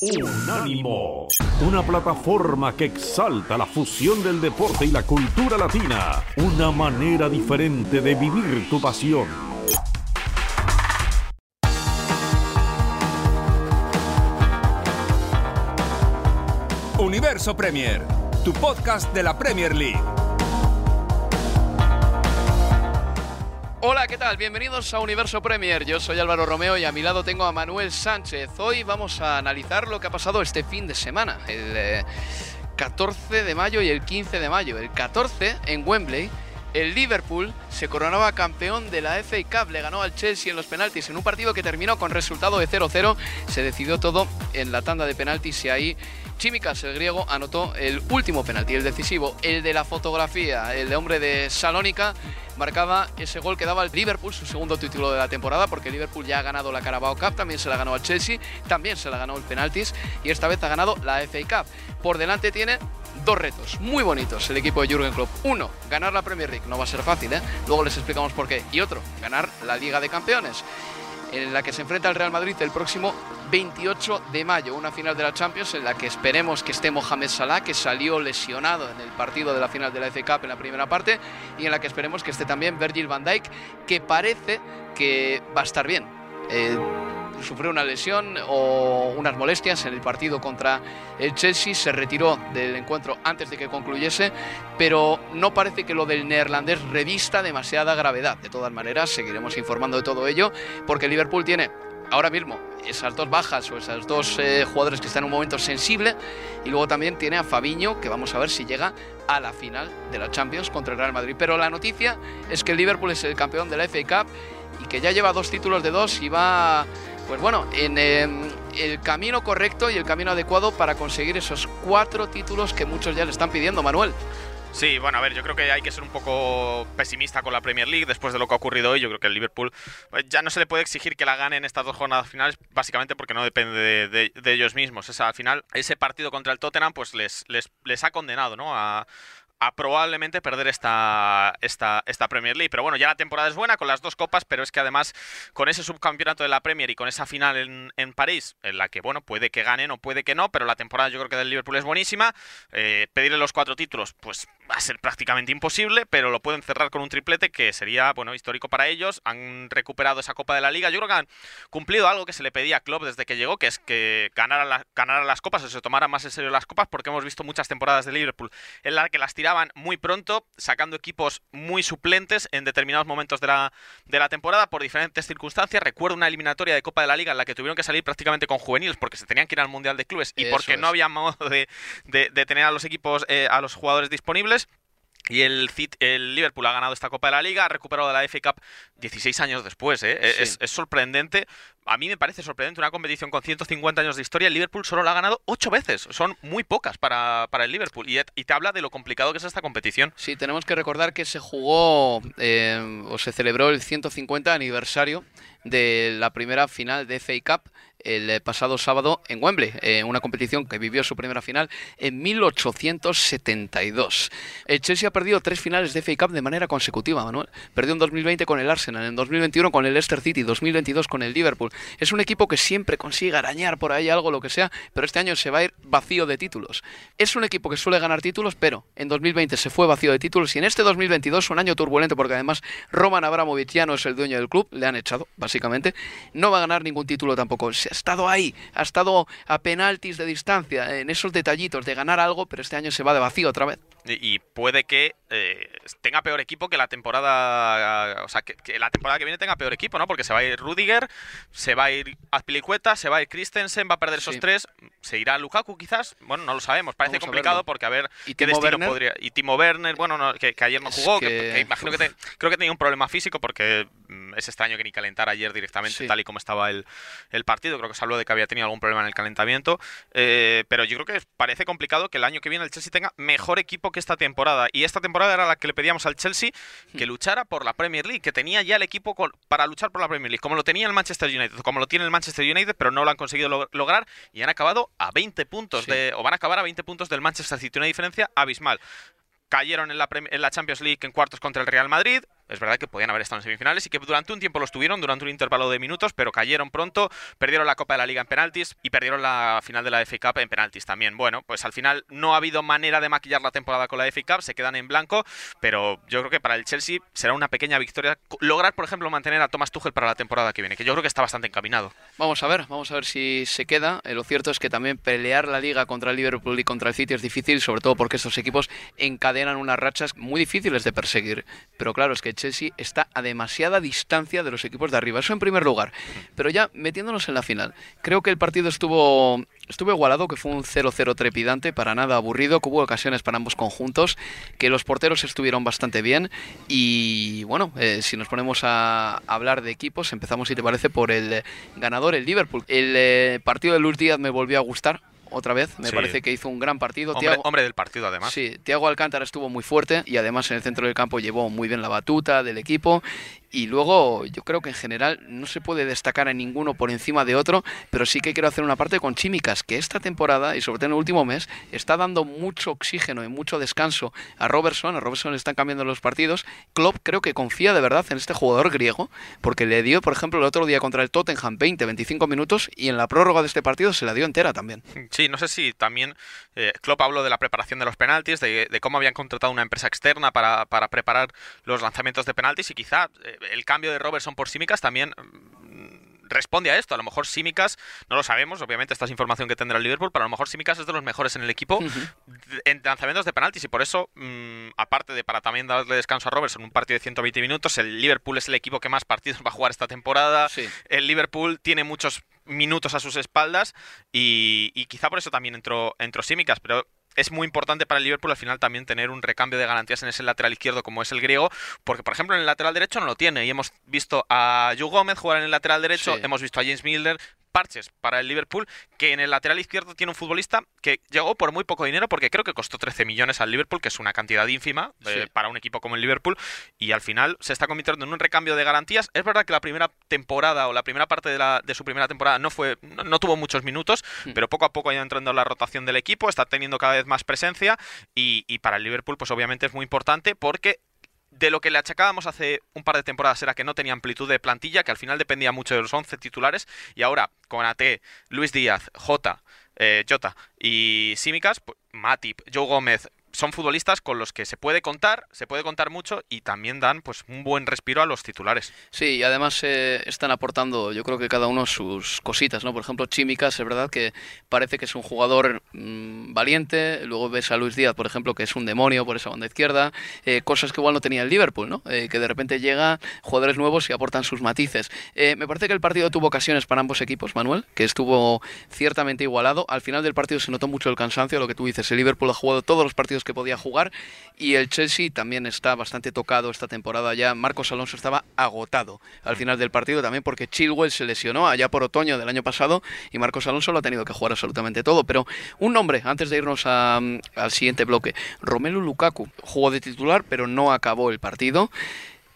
Unánimo, una plataforma que exalta la fusión del deporte y la cultura latina, una manera diferente de vivir tu pasión. Universo Premier, tu podcast de la Premier League. Hola, ¿qué tal? Bienvenidos a Universo Premier. Yo soy Álvaro Romeo y a mi lado tengo a Manuel Sánchez. Hoy vamos a analizar lo que ha pasado este fin de semana, el 14 eh, de mayo y el 15 de mayo. El 14 en Wembley, el Liverpool se coronaba campeón de la FA Cup, le ganó al Chelsea en los penaltis en un partido que terminó con resultado de 0-0. Se decidió todo en la tanda de penaltis y ahí Chimicas, el griego, anotó el último penalti, el decisivo, el de la fotografía, el de hombre de Salónica marcaba ese gol que daba al Liverpool, su segundo título de la temporada, porque Liverpool ya ha ganado la Carabao Cup, también se la ganó al Chelsea, también se la ganó el penaltis y esta vez ha ganado la FA Cup. Por delante tiene dos retos muy bonitos el equipo de Jürgen Klopp. Uno, ganar la Premier League, no va a ser fácil, ¿eh? luego les explicamos por qué. Y otro, ganar la Liga de Campeones en la que se enfrenta el Real Madrid el próximo 28 de mayo, una final de la Champions en la que esperemos que esté Mohamed Salah, que salió lesionado en el partido de la final de la FA Cup en la primera parte, y en la que esperemos que esté también Virgil van Dijk, que parece que va a estar bien. Eh, sufrió una lesión o unas molestias en el partido contra el Chelsea, se retiró del encuentro antes de que concluyese, pero no parece que lo del neerlandés revista demasiada gravedad. De todas maneras, seguiremos informando de todo ello, porque Liverpool tiene ahora mismo esas dos bajas o esos dos eh, jugadores que están en un momento sensible y luego también tiene a Fabiño que vamos a ver si llega a la final de la Champions contra el Real Madrid. Pero la noticia es que el Liverpool es el campeón de la FA Cup y que ya lleva dos títulos de dos y va pues bueno, en em, el camino correcto y el camino adecuado para conseguir esos cuatro títulos que muchos ya le están pidiendo, Manuel. Sí, bueno, a ver, yo creo que hay que ser un poco pesimista con la Premier League después de lo que ha ocurrido hoy. Yo creo que el Liverpool pues, ya no se le puede exigir que la gane en estas dos jornadas finales, básicamente porque no depende de, ellos mismos. al final, ese partido contra el Tottenham, pues les, les, les ha condenado, ¿no? A probablemente perder esta, esta, esta Premier League. Pero bueno, ya la temporada es buena con las dos copas, pero es que además con ese subcampeonato de la Premier y con esa final en, en París, en la que, bueno, puede que ganen o puede que no, pero la temporada yo creo que del Liverpool es buenísima. Eh, pedirle los cuatro títulos, pues va a ser prácticamente imposible, pero lo pueden cerrar con un triplete que sería, bueno, histórico para ellos. Han recuperado esa Copa de la Liga. Yo creo que han cumplido algo que se le pedía a Klopp desde que llegó, que es que ganara, la, las copas o se tomaran más en serio las copas, porque hemos visto muchas temporadas de Liverpool en las que las tiraban muy pronto, sacando equipos muy suplentes en determinados momentos de la, de la temporada por diferentes circunstancias. Recuerdo una eliminatoria de Copa de la Liga en la que tuvieron que salir prácticamente con juveniles porque se tenían que ir al Mundial de Clubes y porque no había modo de, tener a los equipos, eh, a los jugadores disponibles. Y el, el Liverpool ha ganado esta Copa de la Liga, ha recuperado la FA Cup 16 años después. ¿eh? Es, es, sorprendente. A mí me parece sorprendente una competición con 150 años de historia. El Liverpool solo la ha ganado 8 veces. Son muy pocas para, para el Liverpool. Y, y, te habla de lo complicado que es esta competición. Sí, tenemos que recordar que se jugó eh, o se celebró el 150 aniversario de la primera final de FA Cup el eh, pasado sábado en Wembley, en una competición que vivió su primera final en 1872. El Chelsea ha perdido tres finales de FA Cup de manera consecutiva, Manuel. Perdió en 2020 con el Arsenal, en 2021 con el Leicester City, 2022 con el Liverpool. Es un equipo que siempre consigue arañar por ahí algo, lo que sea, pero este año se va a ir vacío de títulos. Es un equipo que suele ganar títulos, pero en 2020 se fue vacío de títulos y en este 2022 un año turbulento porque además Roman Abramovich ya no es el dueño del club, le han echado, básicamente. No va a ganar ningún título tampoco ha estado ahí, ha estado a penaltis de distancia, en esos detallitos de ganar algo, pero este año se va de vacío otra vez. Y puede que eh, tenga peor equipo que la temporada. O sea, que, la temporada que viene tenga peor equipo, ¿no? Porque se va a ir Rudiger, se va a ir Azpilicueta, se va a ir Christensen, va a perder esos tres. ¿Se irá Lukaku quizás? Bueno, no lo sabemos. Parece complicado porque a ver ¿Y qué destino podría. Y Timo Werner, bueno, que, ayer no jugó, que... imagino que creo que tenía un problema físico porque mm, es extraño que ni calentara ayer directamente, tal y como estaba el, el, partido. Creo que se habló de que había tenido algún problema en el calentamiento. Eh, pero yo creo que parece complicado que el año que viene el Chelsea tenga mejor equipo que esta temporada. Y esta temporada era la que le pedíamos al Chelsea que hmm. luchara por la Premier League, que tenía ya el equipo para luchar por la Premier League, como lo tenía el Manchester United, como lo tiene el Manchester United, pero no lo han conseguido lograr y han acabado a 20 puntos de, o van a acabar a 20 puntos del Manchester City, una diferencia abismal. Cayeron en la, en la Champions League en cuartos contra el Real Madrid, es verdad que podían haber estado en semifinales y que durante un tiempo los tuvieron, durante un intervalo de minutos, pero cayeron pronto, perdieron la Copa de la Liga en penaltis y perdieron la final de la FA Cup en penaltis también. Bueno, pues al final no ha habido manera de maquillar la temporada con la FA Cup, se quedan en blanco, pero yo creo que para el Chelsea será una pequeña victoria lograr, por ejemplo, mantener a Thomas Tuchel para la temporada que viene, que yo creo que está bastante encaminado. Vamos a ver, vamos a ver si se queda. Eh, lo cierto es que también pelear la liga contra el Liverpool y contra el City es difícil, sobre todo porque estos equipos encadenan unas rachas muy difíciles de perseguir. Pero claro, es que Chelsea está a demasiada distancia de los equipos de arriba. Eso en primer lugar. Pero ya metiéndonos en la final, creo que el partido estuvo estuvo igualado, que fue un 0-0 trepidante, para nada aburrido, que hubo ocasiones para ambos conjuntos, que los porteros estuvieron bastante bien y bueno, eh, si nos ponemos a hablar de equipos, empezamos si te parece por el ganador, el Liverpool. El eh, partido de Luis Díaz me volvió a gustar, otra vez. Me parece que hizo un gran partido. Hombre, hombre, del partido, además. Sí, Thiago Alcántara estuvo muy fuerte y además en el centro del campo llevó muy bien la batuta del equipo. Y luego yo creo que en general no se puede destacar a ninguno por encima de otro, pero sí que quiero hacer una parte con Chimicas, que esta temporada y sobre todo en el último mes está dando mucho oxígeno y mucho descanso a Robertson. A Robertson están cambiando los partidos. Klopp creo que confía de verdad en este jugador griego, porque le dio, por ejemplo, el otro día contra el Tottenham 20, 25 minutos y en la prórroga de este partido se la dio entera también. Sí, no sé si también eh, Klopp habló de la preparación de los penaltis, de, cómo habían contratado una empresa externa para, para preparar los lanzamientos de penaltis y quizá eh, el cambio de Robertson por Simicas también mm, responde a esto. A lo mejor Simicas, no lo sabemos, obviamente esta es información que tendrá el Liverpool, pero a lo mejor Simicas es de los mejores en el equipo en lanzamientos de penaltis y por eso, mm, aparte de para también darle descanso a Robertson, un partido de 120 minutos, el Liverpool es el equipo que más partidos va a jugar esta temporada. El Liverpool tiene muchos minutos a sus espaldas y, y quizá por eso también entró, entró Simicas, pero es muy importante para el Liverpool al final también tener un recambio de garantías en ese lateral izquierdo como es el griego, porque por ejemplo en el lateral derecho no lo tiene. Y hemos visto a Yu Gómez jugar en el lateral derecho, hemos visto a James Milner, parches para el Liverpool, que en el lateral izquierdo tiene un futbolista que llegó por muy poco dinero, porque creo que costó 13 millones al Liverpool, que es una cantidad ínfima eh, para un equipo como el Liverpool, y al final se está convirtiendo en un recambio de garantías. Es verdad que la primera temporada o la primera parte de, la, de su primera temporada no fue no, tuvo muchos minutos, mm. pero poco a poco ha ido entrando en la rotación del equipo, está teniendo cada vez más presencia, y, y para el Liverpool pues obviamente es muy importante porque de lo que le achacábamos hace un par de temporadas era que no tenía amplitud de plantilla, que al final dependía mucho de los 11 titulares, y ahora con AT, Luis Díaz, J, eh, Jota y Simicas, pues, Matip, Joe Gómez, son futbolistas con los que se puede contar, se puede contar mucho y también dan pues un buen respiro a los titulares. Sí, y además eh, están aportando, yo creo que cada uno sus cositas, ¿no? Por ejemplo, Chimicas, es verdad que parece que es un jugador mm, valiente, luego ves a Luis Díaz, por ejemplo, que es un demonio por esa banda izquierda, eh, cosas que igual no tenía el Liverpool, ¿no? Eh, que de repente llega jugadores nuevos y aportan sus matices. me parece que el partido tuvo ocasiones para ambos equipos, Manuel, que estuvo ciertamente igualado. Al final del partido se notó mucho el cansancio, lo que tú dices, el Liverpool ha jugado todos los partidos que podía jugar y el Chelsea también está bastante tocado esta temporada ya. Marcos Alonso estaba agotado al final del partido también porque Chilwell se lesionó allá por otoño del año pasado y Marcos Alonso lo ha tenido que jugar absolutamente todo. Pero un nombre, antes de irnos al siguiente bloque, Romelu Lukaku jugó de titular pero no acabó el partido.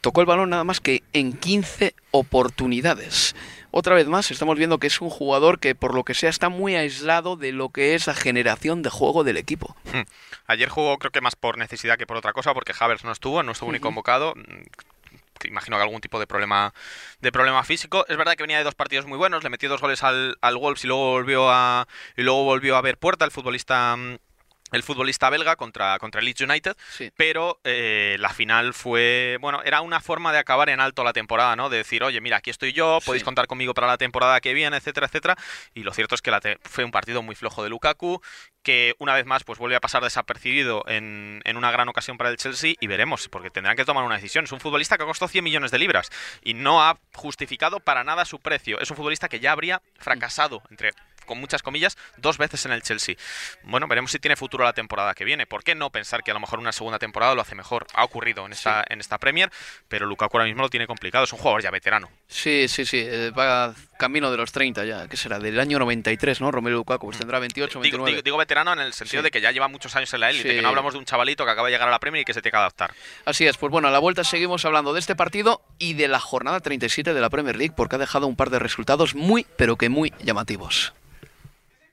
Tocó el balón nada más que en 15 oportunidades otra vez más estamos viendo que es un jugador que por lo que sea está muy aislado de lo que es la generación de juego del equipo. Hmm. Ayer jugó creo que más por necesidad que por otra cosa porque Havers no estuvo, no estuvo ni convocado mm, imagino que algún tipo de problema de problema físico. Es verdad que venía de dos partidos muy buenos, le metió dos goles al, al Wolves y luego volvió a y luego volvió a ver puerta el futbolista mm, el futbolista belga contra, contra el Leeds United, pero eh, la final fue, bueno, era una forma de acabar en alto la temporada, ¿no? De decir, oye, mira, aquí estoy yo, podéis contar conmigo para la temporada que viene, etcétera, etcétera. Y lo cierto es que la fue un partido muy flojo de Lukaku, que una vez más pues vuelve a pasar desapercibido en, en, una gran ocasión para el Chelsea y veremos, porque tendrán que tomar una decisión. Es un futbolista que costó 100 millones de libras y no ha justificado para nada su precio. Es un futbolista que ya habría fracasado, entre con muchas comillas, dos veces en el Chelsea. Bueno, veremos si tiene futuro la temporada que viene. ¿Por qué no pensar que a lo mejor una segunda temporada lo hace mejor? Ha ocurrido en esta, en esta Premier, pero Lukaku ahora mismo lo tiene complicado. Es un jugador ya veterano. Sí, sí, sí. Eh, va camino de los 30 ya. ¿Qué será? Del año 93, ¿no? Romelu Lukaku. Pues tendrá 28, 29. Digo, veterano en el sentido de que ya lleva muchos años en la élite. Que no hablamos de un chavalito que acaba de llegar a la Premier y que se tiene que adaptar. Así es. Pues bueno, a la vuelta seguimos hablando de este partido y de la jornada 37 de la Premier League porque ha dejado un par de resultados muy, pero que muy llamativos.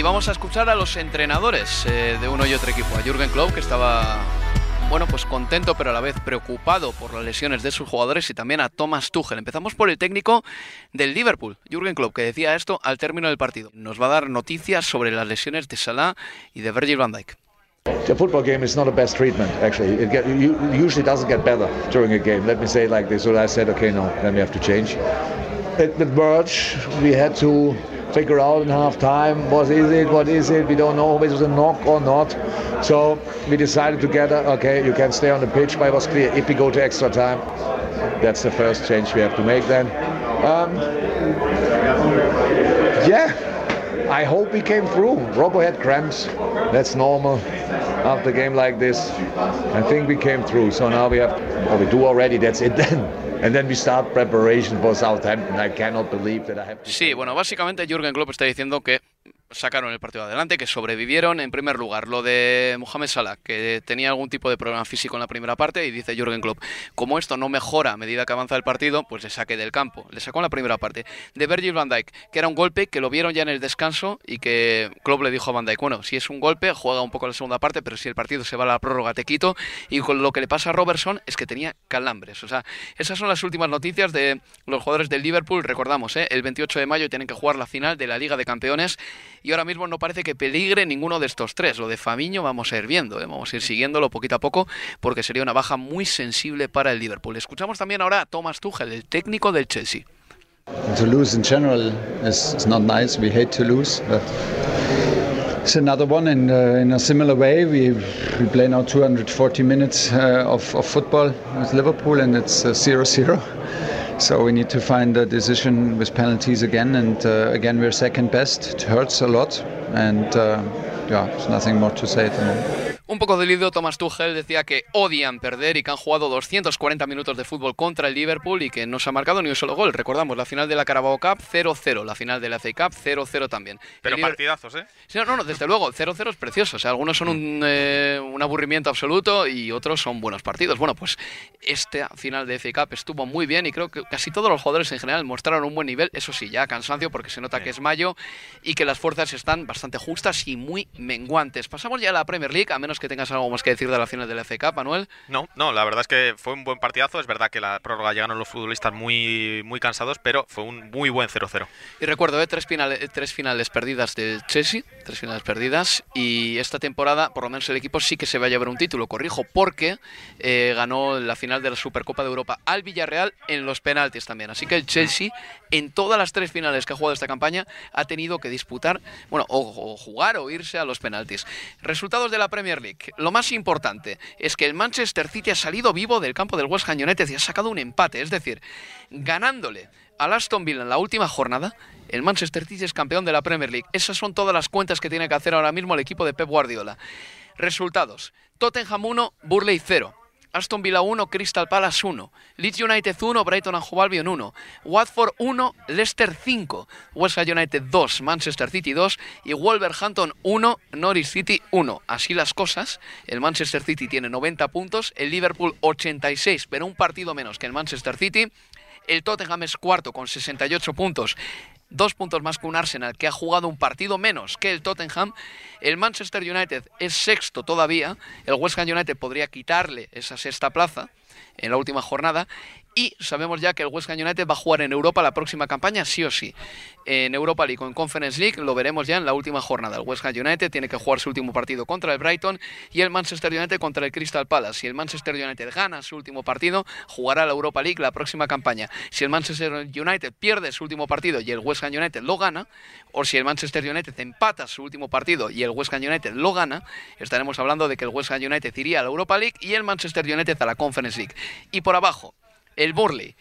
Y vamos a escuchar a los entrenadores eh, de uno y otro equipo. A Jürgen Klopp, que estaba bueno, pues contento pero a la vez preocupado por las lesiones de sus jugadores y también a Thomas Tuchel. Empezamos por el técnico del Liverpool, Jürgen Klopp, que decía esto al término del partido. Nos va a dar noticias sobre las lesiones de Salah y de Virgil van Dijk. The football game is not the best treatment, actually. It, get, it usually doesn't get better during a game. Let me say it like this. So I said, okay, no, then we have to change. It, with Birch, we had to figure out in half time what is it, what is it. We don't know if it was a knock or not. So we decided together, okay, you can stay on the pitch, but it was clear if we go to extra time, that's the first change we have to make then. Um, yeah, I hope we came through. Robo had cramps. That's normal after a game like this. I think we came through. So now we have, or we do already, that's it then. And then we start preparation for Southampton. I cannot believe that I have to Sí, bueno, básicamente Jürgen Klopp está diciendo que sacaron el partido adelante, que sobrevivieron. En primer lugar, lo de Mohamed Salah, que tenía algún tipo de problema físico en la primera parte, y dice Jürgen Klopp, como esto no mejora a medida que avanza el partido, pues le saque del campo. Le sacó en la primera parte. De Virgil van Dijk, que era un golpe que lo vieron ya en el descanso y que Klopp le dijo a van Dijk, bueno, si es un golpe, juega un poco la segunda parte, pero si el partido se va a la prórroga, te quito. Y con lo que le pasa a Robertson es que tenía calambres. O sea, esas son las últimas noticias de los jugadores del Liverpool. Recordamos, ¿eh? el 28 de mayo tienen que jugar la final de la Liga de Campeones y ahora mismo no parece que peligre ninguno de estos tres. Lo de Famiño vamos a ir viendo, ¿eh? vamos a ir siguiéndolo poquito a poco porque sería una baja muy sensible para el Liverpool. Escuchamos también ahora a Thomas Tuchel, el técnico del Chelsea. To lose in general is, is not nice. We hate to lose, but it's another one in, uh, in a similar way. We, we play now 240 minutes uh, of, of football with Liverpool, and it's 0 uh, 0. So we need to find a decision with penalties again, and uh, again we're second best. It hurts a lot, and uh, yeah, there's nothing more to say at the moment. Un poco dolido, Thomas Tuchel decía que odian perder y que han jugado 240 minutos de fútbol contra el Liverpool y que no se ha marcado ni un solo gol. Recordamos, la final de la Carabao Cup 0-0, la final de la FA Cup 0-0 también. Pero partidazos, ¿eh? no, no, desde luego, 0-0 es precioso. O sea, algunos son un, eh, un, aburrimiento absoluto y otros son buenos partidos. Bueno, pues esta final de FA Cup estuvo muy bien y creo que casi todos los jugadores en general mostraron un buen nivel. Eso sí, ya cansancio porque se nota que es mayo y que las fuerzas están bastante justas y muy menguantes. Pasamos ya a la Premier League, a menos que tengas algo más que decir de las finales del FK, Manuel. No, no, la verdad es que fue un buen partidazo. Es verdad que la prórroga llegaron los futbolistas muy, muy cansados, pero fue un muy buen 0-0. Y recuerdo, ¿eh? tres, finales, tres finales perdidas del Chelsea, tres finales perdidas, y esta temporada, por lo menos el equipo sí que se va a llevar un título, corrijo, porque eh, ganó la final de la Supercopa de Europa al Villarreal en los penaltis también. Así que el Chelsea, en todas las tres finales que ha jugado esta campaña, ha tenido que disputar, bueno, o, o jugar o irse a los penaltis. Resultados de la Premier League. Lo más importante es que el Manchester City ha salido vivo del campo del West Ham y ha sacado un empate, es decir, ganándole al Aston Villa en la última jornada, el Manchester City es campeón de la Premier League. Esas son todas las cuentas que tiene que hacer ahora mismo el equipo de Pep Guardiola. Resultados: Tottenham 1, Burley 0. Aston Villa 1, Crystal Palace 1, Leeds United 1, Brighton and Hove Albion 1, Watford 1, Leicester 5, West Ham United 2, Manchester City 2 y Wolverhampton 1, Norwich City 1. Así las cosas, el Manchester City tiene 90 puntos, el Liverpool 86, pero un partido menos que el Manchester City. El Tottenham es cuarto con 68 puntos dos puntos más que un Arsenal que ha jugado un partido menos que el Tottenham. El Manchester United es sexto todavía. El West Ham United podría quitarle esa sexta plaza en la última jornada. Y sabemos ya que el West Ham United va a jugar en Europa la próxima campaña, sí o sí. En Europa League o en Conference League lo veremos ya en la última jornada. El West Ham United tiene que jugar su último partido contra el Brighton y el Manchester United contra el Crystal Palace. Si el Manchester United gana su último partido, jugará la Europa League la próxima campaña. Si el Manchester United pierde su último partido y el West Ham United lo gana, o si el Manchester United empata su último partido y el West Ham United lo gana, estaremos hablando de que el West Ham United iría a la Europa League y el Manchester United a la Conference League. Y por abajo, el Burley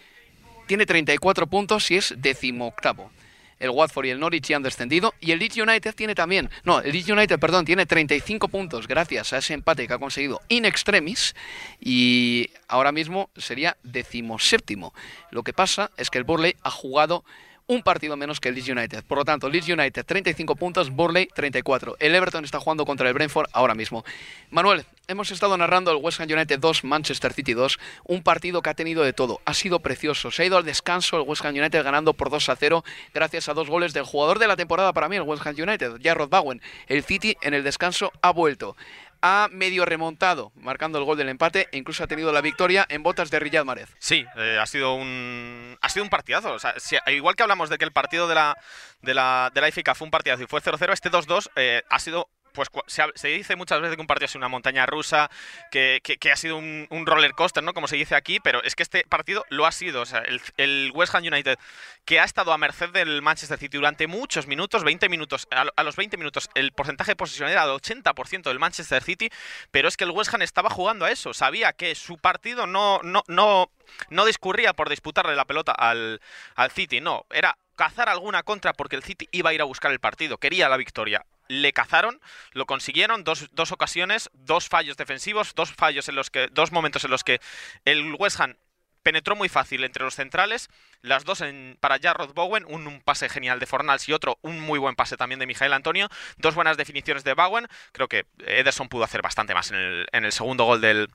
tiene 34 puntos y es decimoctavo. El Watford y el Norwich ya han descendido. Y el Leeds United tiene también. No, el Leeds United, perdón, tiene 35 puntos gracias a ese empate que ha conseguido in extremis. Y ahora mismo sería decimoséptimo. Lo que pasa es que el Burley ha jugado un partido menos que Leeds United. Por lo tanto, Leeds United 35 puntos, Burley 34. El Everton está jugando contra el Brentford ahora mismo. Manuel, hemos estado narrando el West Ham United 2, Manchester City 2, un partido que ha tenido de todo. Ha sido precioso. Se ha ido al descanso el West Ham United ganando por 2 a 0 gracias a dos goles del jugador de la temporada para mí, el West Ham United, Jarrod Bowen. El City en el descanso ha vuelto ha medio remontado, marcando el gol del empate e incluso ha tenido la victoria en botas de Riyad Mahrez. Sí, eh, ha sido un ha sido un partidazo. O sea, igual que hablamos de que el partido de la de la de la IFICA fue un partidazo y fue 0-0, este 2-2 eh, ha sido pues se, dice muchas veces que un partido ha sido una montaña rusa, que, ha sido un, roller coaster, ¿no? Como se dice aquí, pero es que este partido lo ha sido. O sea, el, West Ham United, que ha estado a merced del Manchester City durante muchos minutos, 20 minutos, a, los 20 minutos, el porcentaje de posesión era del 80% del Manchester City, pero es que el West Ham estaba jugando a eso. Sabía que su partido no, no, no, no discurría por disputarle la pelota al, al City, no, era cazar alguna contra porque el City iba a ir a buscar el partido, quería la victoria le cazaron, lo consiguieron, dos, dos, ocasiones, dos fallos defensivos, dos fallos en los que, dos momentos en los que el West Ham penetró muy fácil entre los centrales, las dos para Jarrod Bowen, un, pase genial de Fornals y otro, un muy buen pase también de Mijael Antonio, dos buenas definiciones de Bowen, creo que Ederson pudo hacer bastante más en el, en el segundo gol del,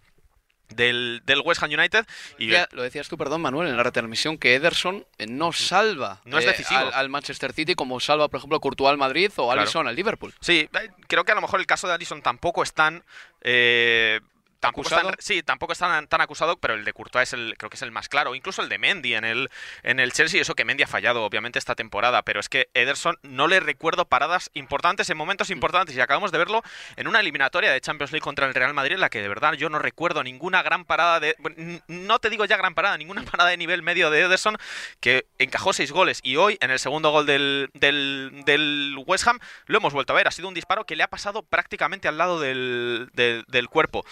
del, del, West Ham United. Y lo decías tú, perdón, Manuel, en la retransmisión, que Ederson eh, no salva no es eh, decisivo. al, Manchester City como salva, por ejemplo, Courtois al Madrid o Alisson al Liverpool. Sí, eh, creo que a lo mejor el caso de Alisson tampoco es tan tampoco sí, tampoco está tan, acusado, pero el de Courtois es el, creo que es el más claro. Incluso el de Mendy en el, en el Chelsea, eso que Mendy ha fallado, obviamente, esta temporada. Pero es que Ederson no le recuerdo paradas importantes en momentos importantes. Y acabamos de verlo en una eliminatoria de Champions League contra el Real Madrid, en la que de verdad yo no recuerdo ninguna gran parada de. No te digo ya gran parada, ninguna parada de nivel medio de Ederson, que encajó seis goles. Y hoy, en el segundo gol del, del, del West Ham, lo hemos vuelto a ver. Ha sido un disparo que le ha pasado prácticamente al lado del, del cuerpo.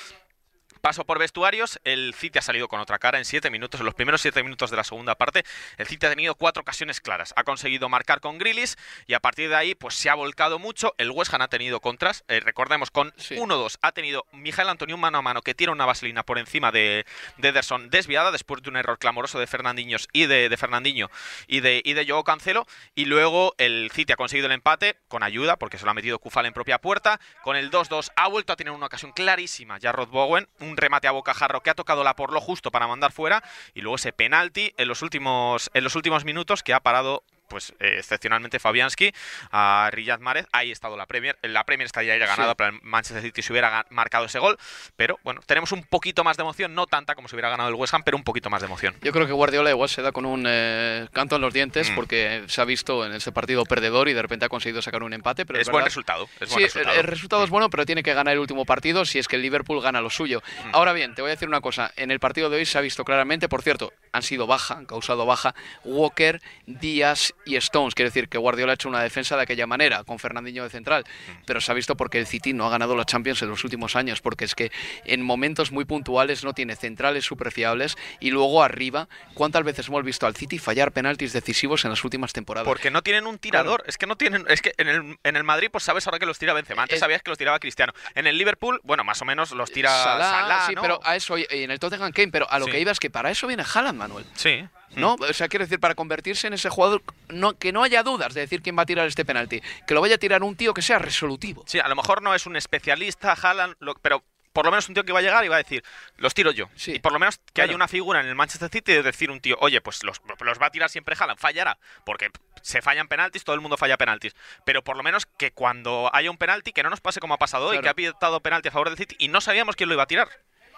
Paso por vestuarios, el City ha salido con otra cara en 7 minutos, en los primeros 7 minutos de la segunda parte. El City ha tenido cuatro ocasiones claras. Ha conseguido marcar con Grillis y a partir de ahí pues se ha volcado mucho. El West Ham ha tenido contras. Eh, recordemos, con 1-2 ha tenido Miguel Antonio mano a mano que tira una vaselina por encima de, de Ederson desviada después de un error clamoroso de Fernandinhos y de, de Fernandinho y de, y de Joao Cancelo. Y luego el City ha conseguido el empate con ayuda porque se lo ha metido Kufal en propia puerta. Con el 2-2 ha vuelto a tener una ocasión clarísima ya Rod Bowen, un remate a bocajarro que ha tocado la por lo justo para mandar fuera y luego ese penalti en los últimos en los últimos minutos que ha parado pues eh, excepcionalmente Fabianski a Riyad Mahrez. Ahí ha estado la Premier. La Premier estaría ya ganada para el Manchester City si hubiera marcado ese gol. Pero bueno, tenemos un poquito más de emoción, no tanta como si hubiera ganado el West Ham, pero un poquito más de emoción. Yo creo que Guardiola igual se da con un eh, canto en los dientes mm. porque se ha visto en ese partido perdedor y de repente ha conseguido sacar un empate. Pero es, buen resultado. sí, el resultado es bueno, pero tiene que ganar el último partido si es que el Liverpool gana lo suyo. Mm. Ahora bien, te voy a decir una cosa. En el partido de hoy se ha visto claramente, por cierto, han sido baja, han causado baja Walker, Díaz y Stones. Quiere decir que Guardiola ha hecho una defensa de aquella manera, con Fernandinho de central, pero se ha visto porque el City no ha ganado la Champions en los últimos años, porque es que en momentos muy puntuales no tiene centrales súper fiables y luego arriba, ¿cuántas veces hemos visto al City fallar penaltis decisivos en las últimas temporadas? Porque no tienen un tirador, es que no tienen, es que en el, en el Madrid pues sabes ahora que los tira Benzema, antes sabías que los tiraba Cristiano. En el Liverpool, bueno, más o menos los tira Salah, sí, pero a eso y en el Tottenham Kane, pero a lo que iba es que para eso viene Haaland, Manuel. Sí. ¿no? O sea, quiero decir, para convertirse en ese jugador, no, que no haya dudas de decir quién va a tirar este penalti, que lo vaya a tirar un tío que sea resolutivo. Sí, a lo mejor no es un especialista, Haaland, pero por lo menos un tío que va a llegar y va a decir, los tiro yo. Sí, y por lo menos que haya una figura en el Manchester City de decir un tío, oye, pues los, los va a tirar siempre Haaland, fallará, porque se fallan penaltis, todo el mundo falla penaltis. Pero por lo menos que cuando haya un penalti, que no nos pase como ha pasado hoy, que ha pitado penalti a favor del City y no sabíamos quién lo iba a tirar.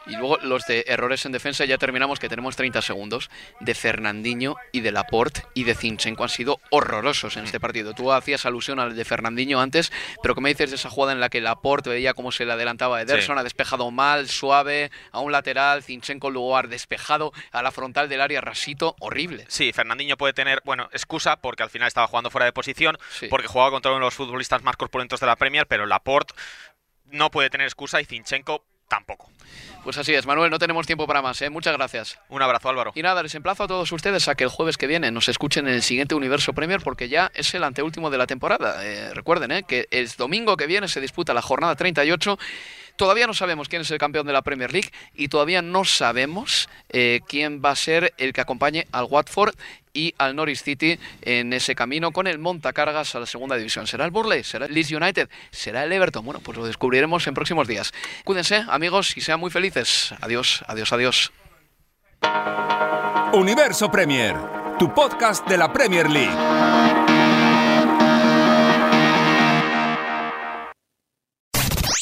Y luego los de errores en defensa, ya terminamos que tenemos 30 segundos, de Fernandinho y de Laporte y de Zinchenko han sido horrorosos en este partido. Tú hacías alusión al de Fernandinho antes, pero ¿qué me dices de esa jugada en la que Laporte veía cómo se le adelantaba a Ederson, ha despejado mal, suave, a un lateral, Zinchenko luego ha despejado a la frontal del área rasito, horrible. Sí, Fernandinho puede tener, bueno, excusa porque al final estaba jugando fuera de posición, porque jugaba contra uno de los futbolistas más corpulentos de la Premier, pero Laporte no puede tener excusa y Zinchenko tampoco. Pues así es, Manuel, no tenemos tiempo para más, ¿eh? Muchas gracias. Un abrazo, Álvaro. Y nada, les emplazo a todos ustedes a que el jueves que viene nos escuchen en el siguiente Universo Premier porque ya es el anteúltimo de la temporada. Eh, recuerden, ¿eh? Que el domingo que viene se disputa la jornada 38 Todavía no sabemos quién es el campeón de la Premier League y todavía no sabemos eh, quién va a ser el que acompañe al Watford y al Norwich City en ese camino con el montacargas a la segunda división. ¿Será el Burley? ¿Será el Leeds United? ¿Será el Everton? Bueno, pues lo descubriremos en próximos días. Cuídense, amigos, y sean muy felices. Adiós, adiós, adiós. Universo Premier, tu podcast de la Premier League.